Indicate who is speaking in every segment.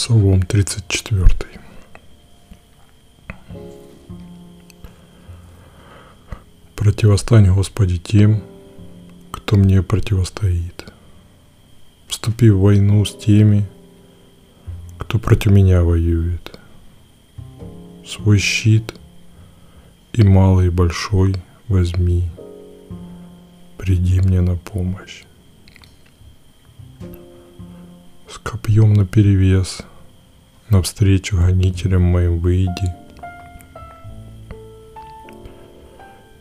Speaker 1: Псалом 34. Противостань, Господи, тем, кто мне противостоит. Вступи в войну с теми, кто против меня воюет. Свой щит и малый и большой возьми, приди мне на помощь. С копьем наперевес, навстречу гонителям моим выйди,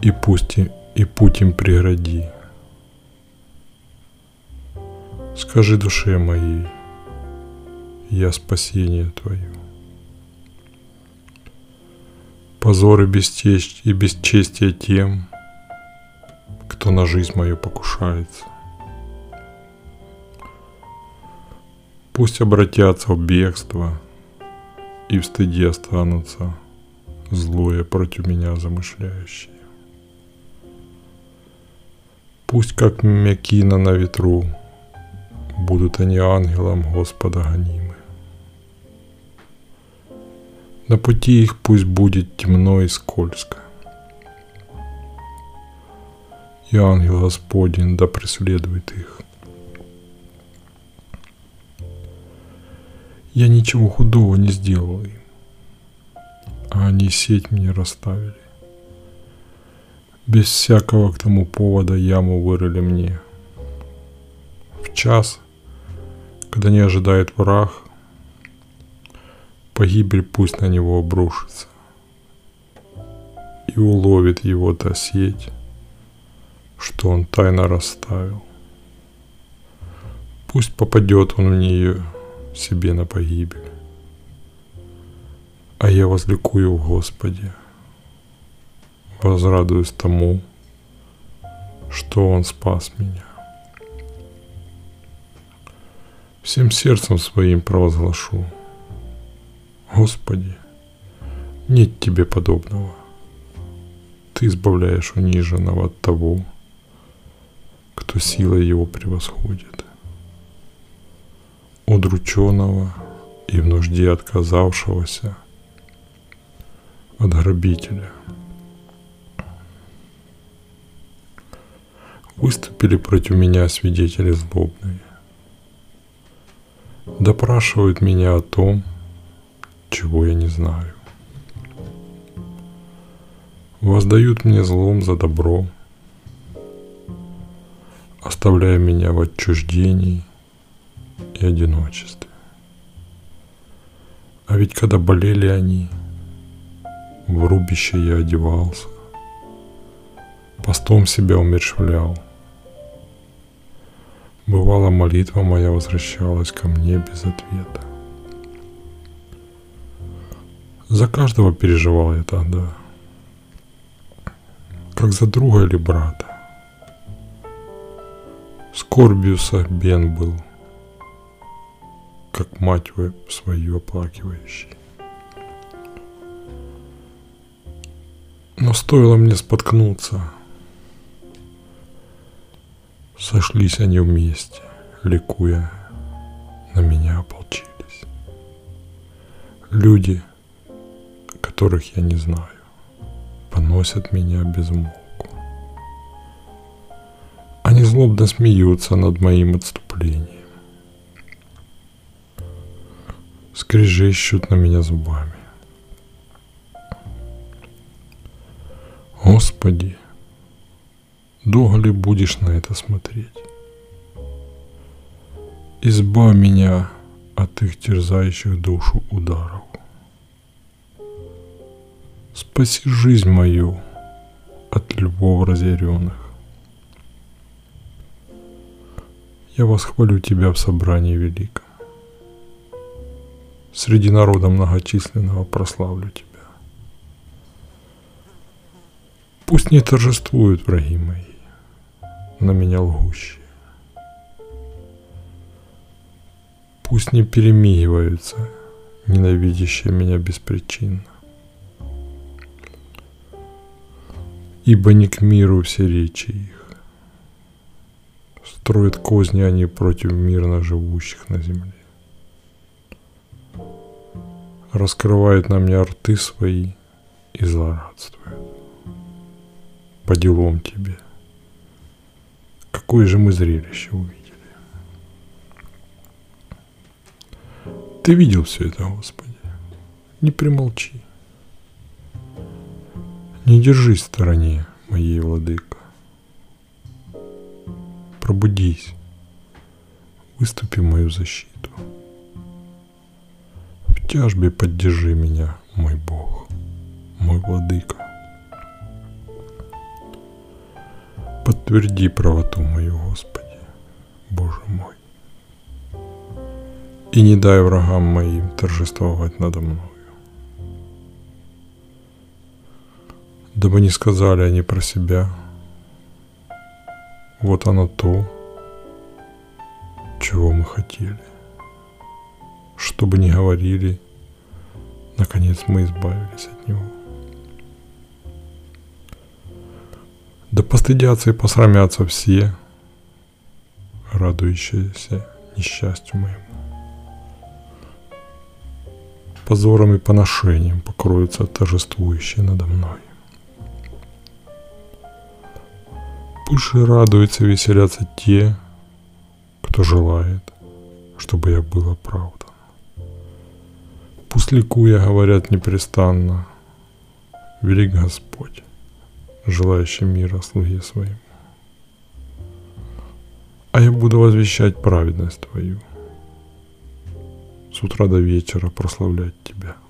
Speaker 1: и пусть и, путь им прегради. Скажи душе моей, я спасение Твое. Позор и бесчесть и бесчестие тем, кто на жизнь мою покушается. Пусть обратятся в бегство и в стыде останутся злое против меня замышляющие. Пусть как мякина на ветру будут они ангелом Господа гонимы. На пути их пусть будет темно и скользко. И ангел Господень да преследует их. Я ничего худого не сделал им, а они сеть мне расставили. Без всякого к тому повода яму вырыли мне. В час, когда не ожидает враг, погибель пусть на него обрушится и уловит его та сеть, что он тайно расставил. Пусть попадет он в нее себе на погибель, а я возликую в Господе, возрадуюсь тому, что Он спас меня. Всем сердцем своим провозглашу, Господи, нет Тебе подобного. Ты избавляешь униженного от того, кто силой его превосходит. Удрученного и в нужде отказавшегося от грабителя. Выступили против меня свидетели злобные допрашивают меня о том, чего я не знаю. Воздают мне злом за добро, оставляя меня в отчуждении одиночестве. А ведь когда болели они, в рубище я одевался, постом себя умершвлял – Бывало, молитва моя возвращалась ко мне без ответа. За каждого переживал я тогда, как за друга или брата. Скорбью согбен был, как мать свою оплакивающий. Но стоило мне споткнуться – Сошлись они вместе, ликуя, на меня ополчились. Люди, которых я не знаю, поносят меня без умолку. Они злобно смеются над моим отступлением. Скрежещут на меня зубами. Господи, Долго ли будешь на это смотреть? Избавь меня от их терзающих душу ударов. Спаси жизнь мою от львов разъяренных. Я восхвалю Тебя в собрании великом. Среди народа многочисленного прославлю Тебя. Пусть не торжествуют враги мои, на меня лгущие. Пусть не перемигиваются, ненавидящие меня беспричинно. Ибо не к миру все речи их. Строят козни они против мирно живущих на земле. Раскрывает на мне рты свои и злорадствует. По делам тебе. Какое же мы зрелище увидели. Ты видел все это, Господи. Не примолчи. Не держись в стороне, моей владыка. Пробудись. Выступи в мою защиту. В тяжбе поддержи меня, мой Бог, мой владыка. Подтверди правоту мою, Господи, Боже мой. И не дай врагам моим торжествовать надо мною. Дабы не сказали они про себя, вот оно то, чего мы хотели. Что бы ни говорили, наконец мы избавились от него. Да постыдятся и посрамятся все, радующиеся несчастью моему. Позором и поношением покроются торжествующие надо мной. Пусть же радуются и веселятся те, кто желает, чтобы я был оправдан. Пусть ликуя говорят непрестанно, велик Господь, желающий мира слуге своему. А я буду возвещать праведность Твою, с утра до вечера прославлять Тебя –